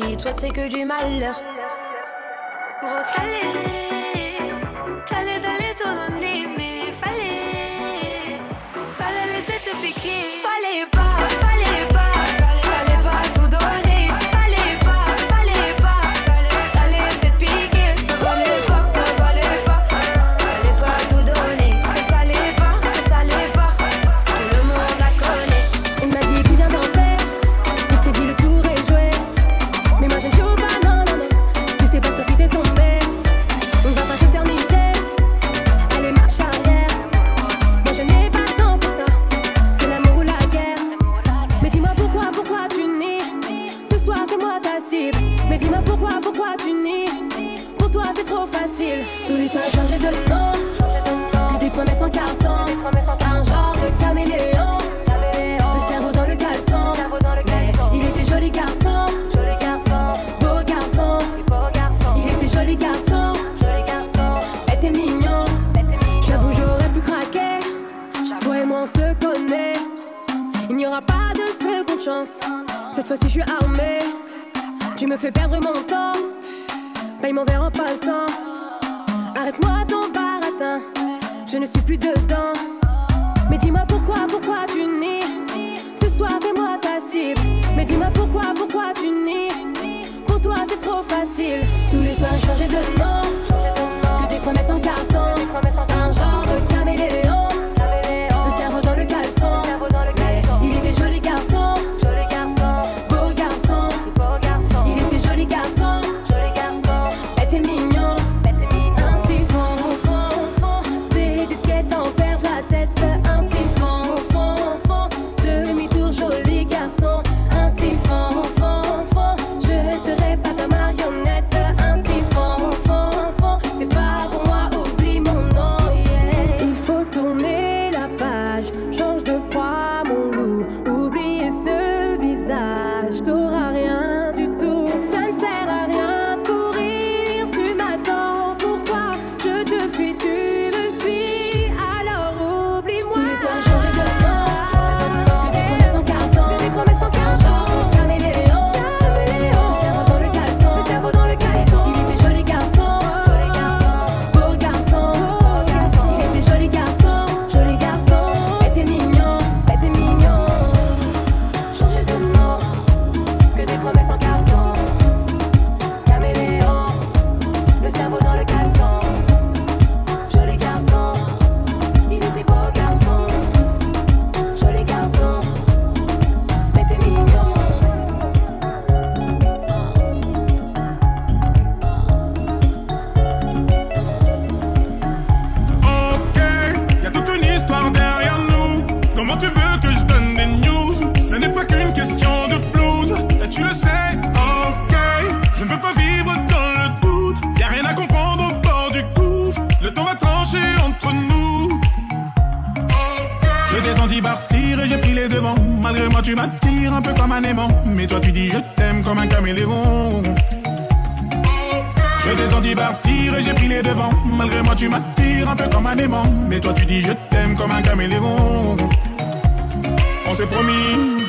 Toi, t'es que du malheur.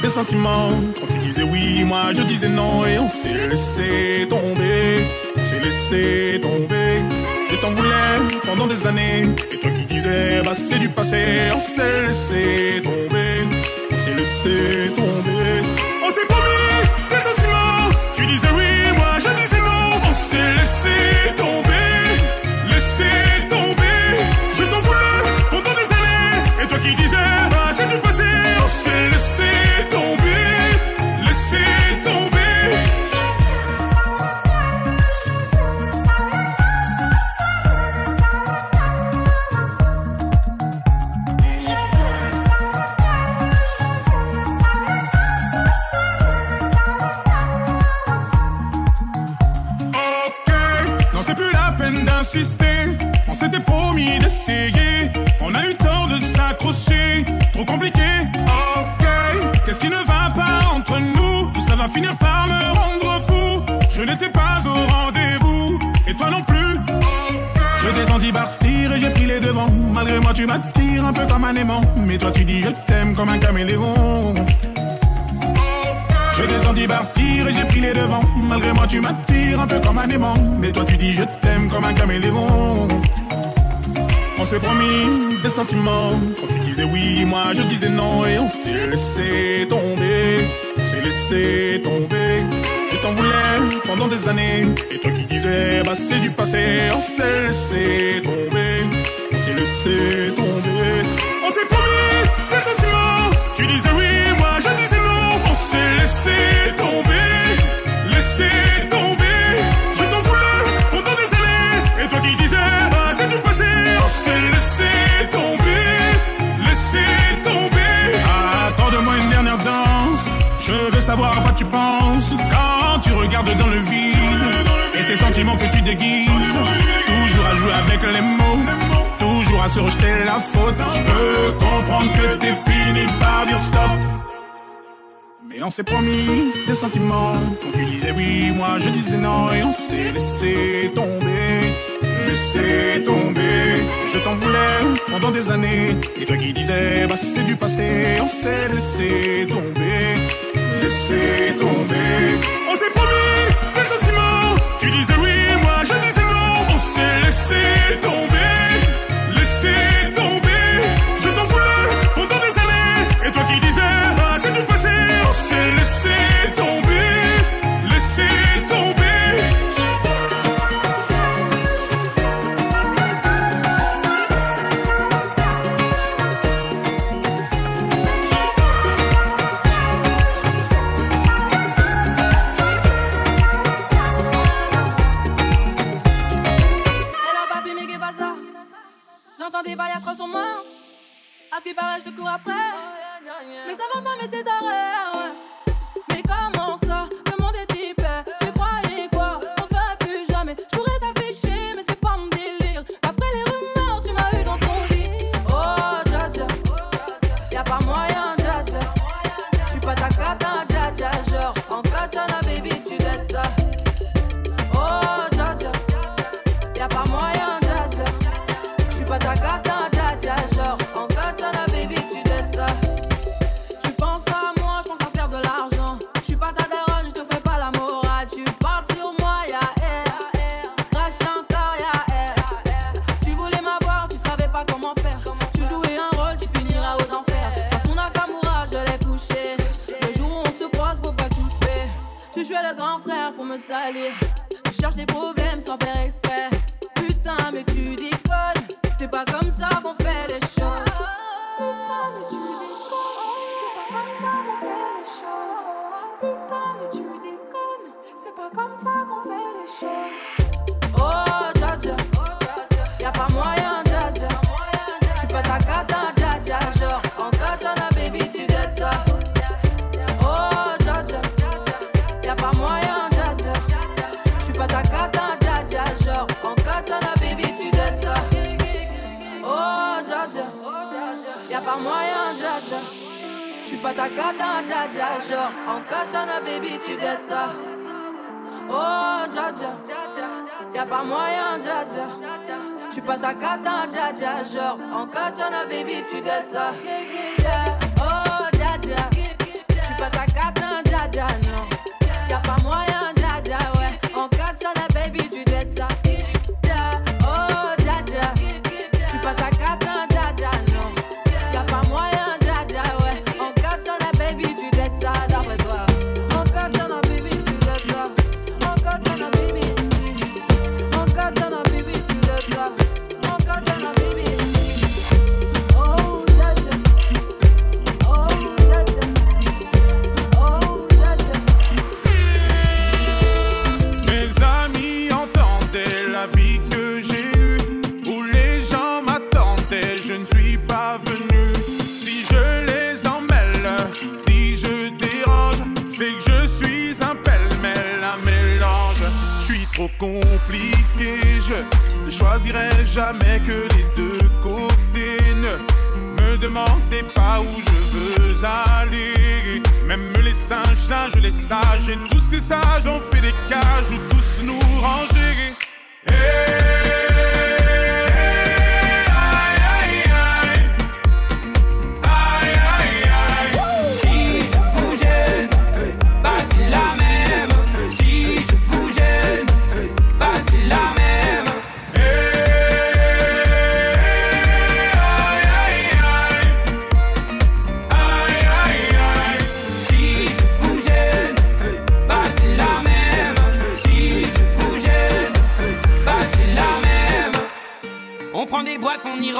des sentiments. Quand tu disais oui, moi je disais non et on s'est laissé tomber. On s'est laissé tomber. Je t'en voulais pendant des années. Et toi qui disais, bah c'est du passé, on s'est laissé tomber. On s'est laissé tomber. Mais toi, tu dis je t'aime comme un caméléon. Je t'ai senti partir et j'ai pris les devants. Malgré moi, tu m'attires un peu comme un aimant. Mais toi, tu dis je t'aime comme un caméléon. On s'est promis des sentiments. Quand tu disais oui, moi je disais non. Et on s'est laissé tomber. On s'est laissé tomber. Je t'en voulais pendant des années. Et toi qui disais, bah c'est du passé. On s'est laissé tomber. On s'est laissé tomber. Laissé tomber. Laissé tomber. Je t'en voulais pendant des années. Et toi qui disais, bah c'est du passé. On s'est laissé tomber. Laissé tomber. Accorde-moi une dernière danse. Je veux savoir à quoi tu penses quand tu regardes dans le vide. Et ces sentiments que tu déguises. Toujours à jouer avec les mots. Toujours à se rejeter la faute. Je peux comprendre que t'es fini par dire stop. Mais on s'est promis des sentiments. Quand tu disais oui, moi je disais non. Et on s'est laissé tomber. Laissé tomber. Je t'en voulais pendant des années. Et toi qui disais, bah c'est du passé. On s'est laissé tomber. Laissé tomber. On s'est promis des sentiments. Tu disais oui, moi je disais non. On s'est laissé tomber. S'est laissé tomber. Laissé tomber. J'entends des bails atroces sur moi. À ce qui paraît, je te cours après. Mais ça va pas, mais t'es d'arrêt. ouais. Salir. Tu cherches des problèmes sans faire exprès. Oh, dja dja. Y'a pas moyen, dja dja. J'suis pas ta cata, dja dja. Genre, en baby, tu dettes ça. Oh, dja dja. J'suis pas ta cata, dja dja, non. Y'a pas moyen, dja dja, ouais. En katana, baby, tu Je choisirai jamais que les deux côtés. Ne me demandez pas où je veux aller. Même les singes, singes, les sages, et tous ces sages ont fait des cages où tous nous ranger. Eh,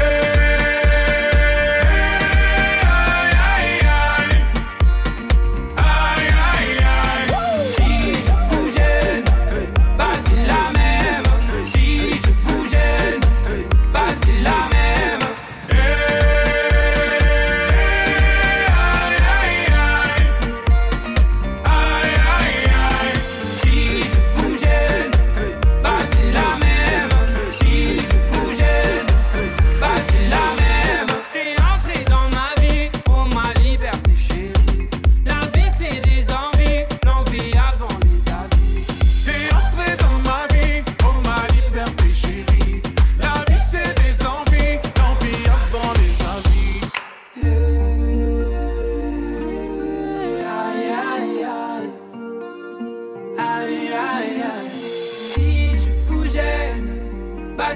yeah.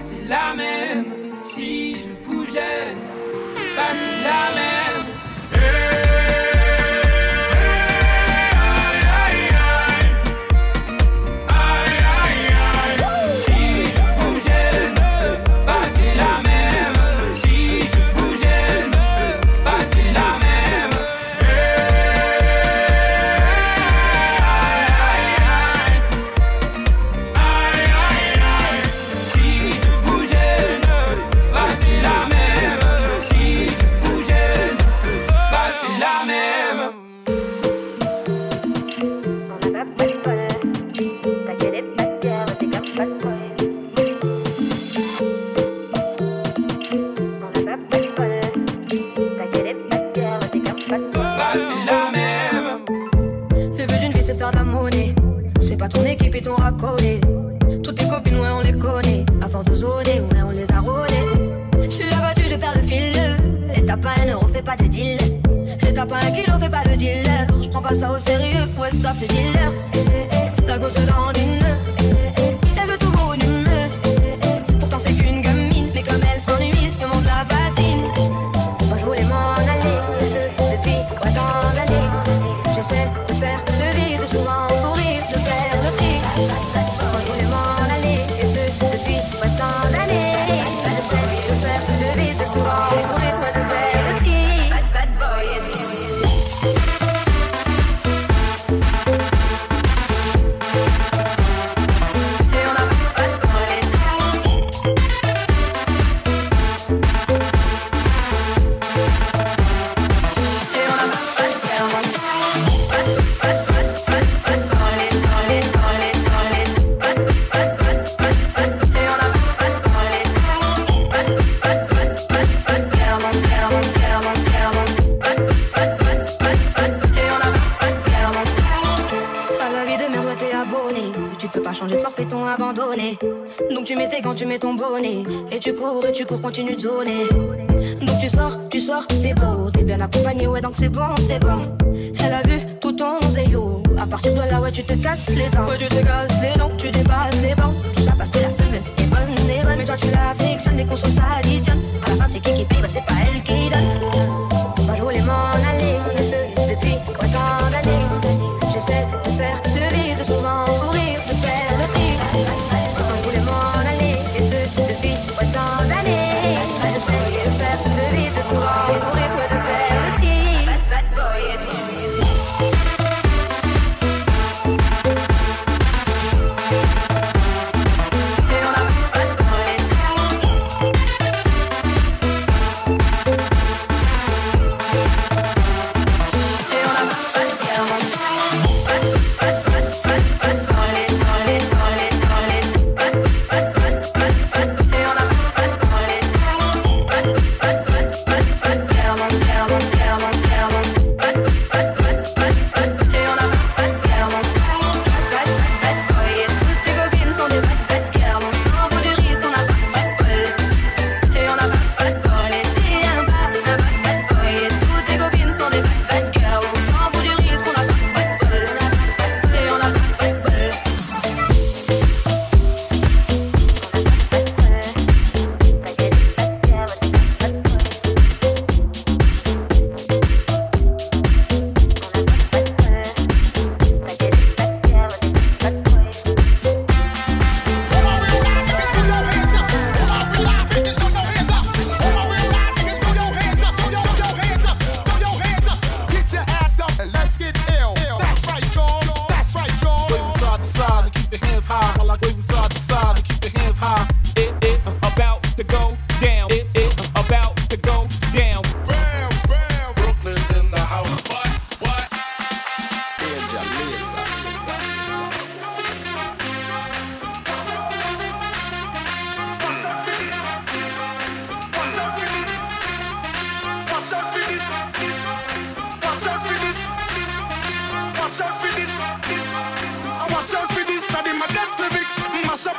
c'est la même. Si je vous gêne, bah c'est la même. ça fait dealer. Eh, eh, eh, ta gauche dans du continue de donner. Donc tu sors, tu sors, t'es beau, t'es bien accompagné, ouais, donc c'est bon, c'est bon. Elle a vu tout ton zéyo. À partir de là, ouais, tu te casses les dents. Ouais, tu te casses.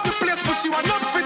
The place, but she want not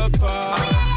apart.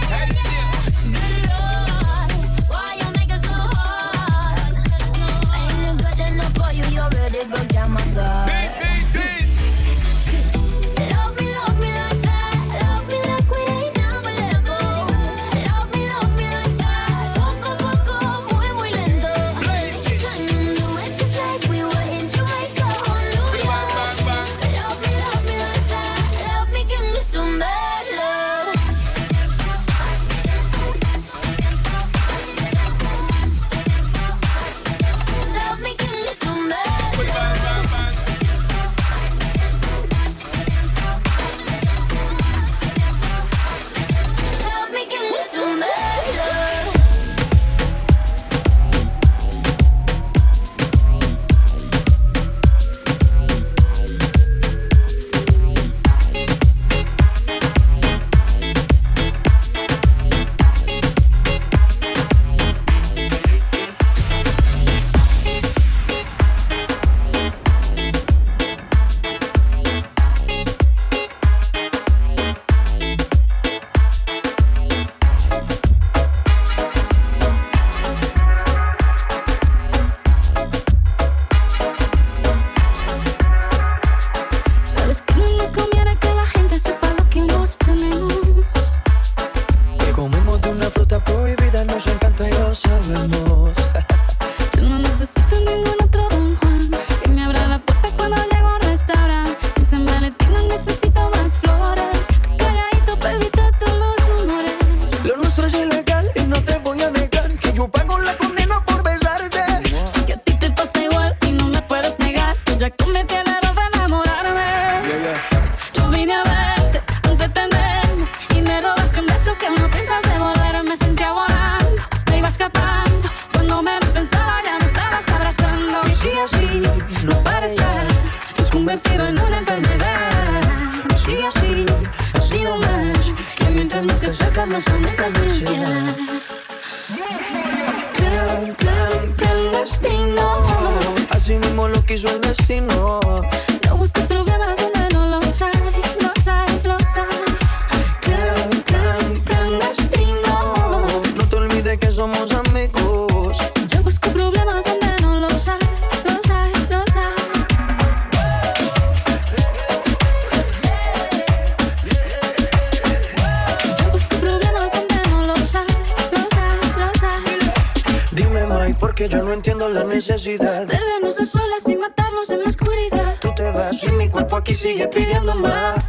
Cuerpo aquí sigue pidiendo más.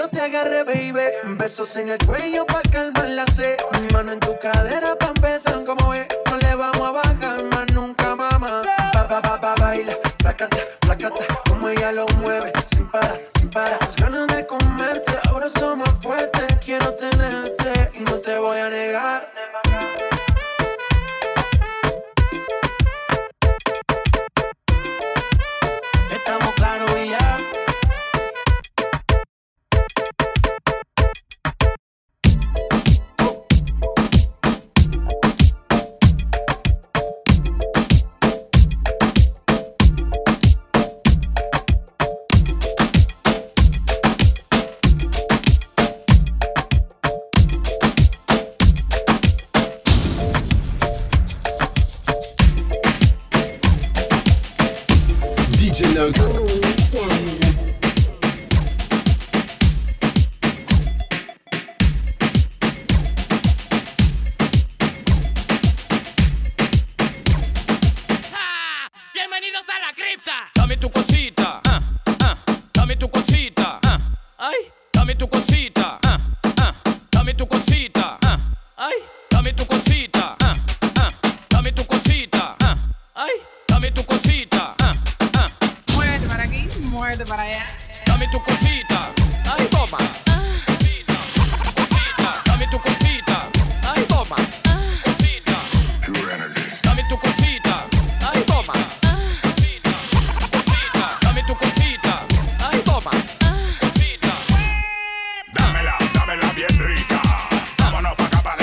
yo te agarré, baby. Besos en el cuello pa' calmar la sed. Mi mano en tu cadera pa' empezar como es. No le vamos a bajar más nunca, mamá. Pa, pa, pa, pa, baila, placata, placata. Como ella lo mueve, sin para, sin para.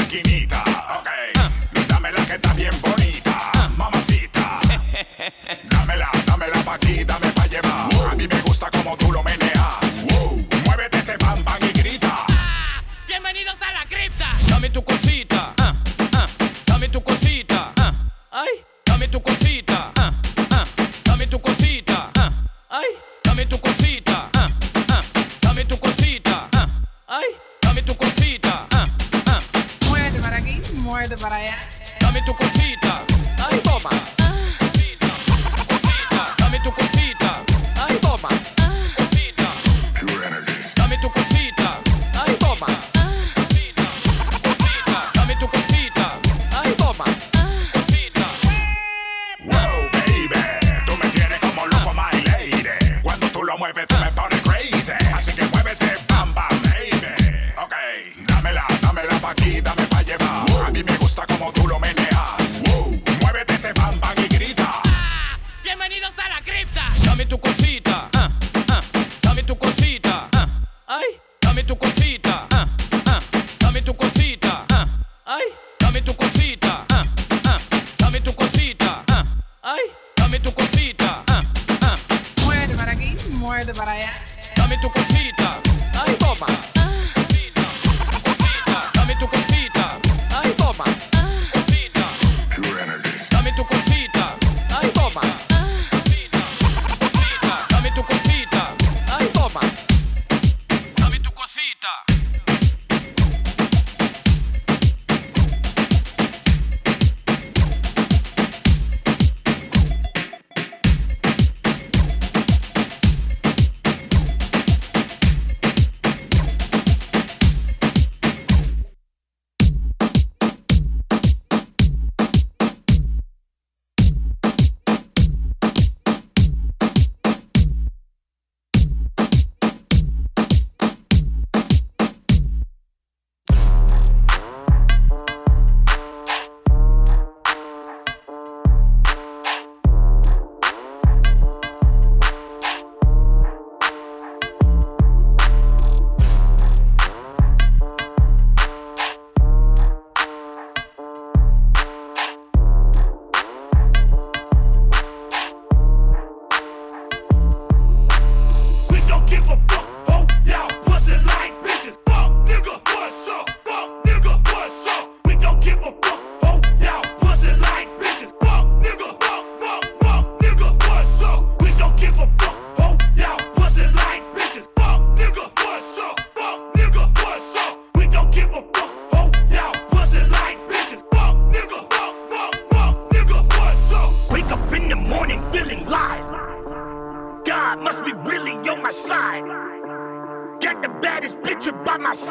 esquinita. Ok, uh. dámela que está bien bonita. Uh. Mamacita, dámela, dámela pa' aquí, dame pa' llevar. A mí me gusta como tú lo meneas. Muévete ese pan, pan y grita. Bienvenidos a la cripta. Dame tu cosita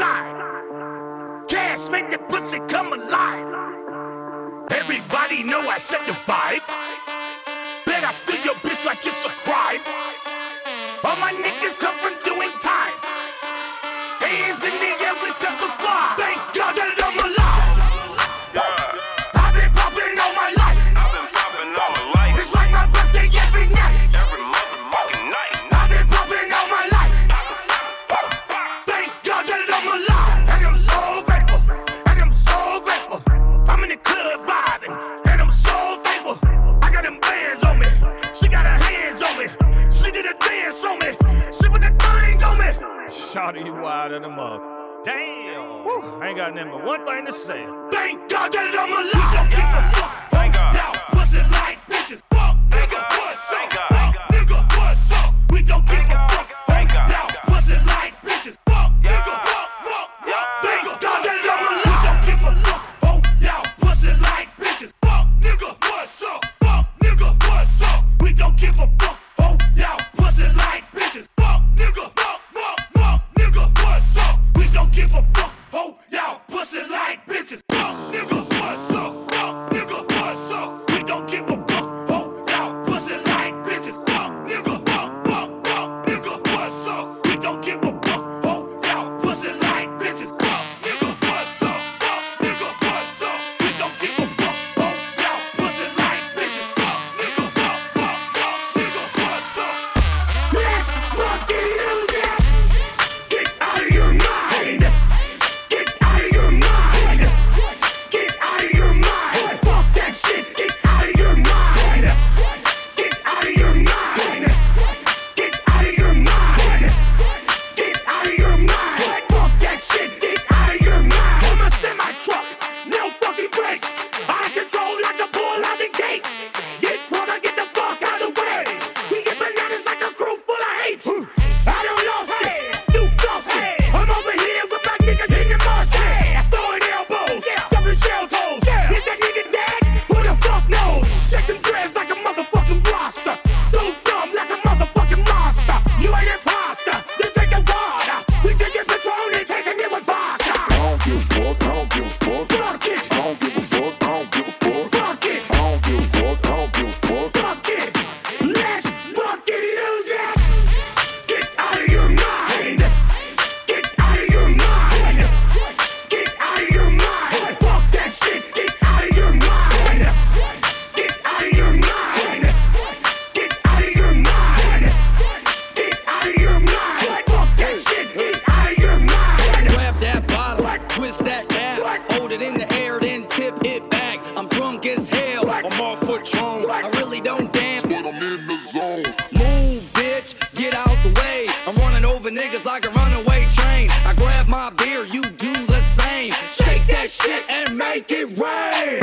side. Cash make that pussy come alive. Everybody know I set the vibe. Bet I steal your bitch like it's a crime. All my niggas come from out of the mug. Damn! Woo, I ain't got nothing but one thing to say. Thank God that I'm alive! Thank God! Thank God. Now, pussy like bitches. Fuck niggas, what's up? over niggas like a runaway train. I grab my beer, you do the same. Shake that shit and make it rain.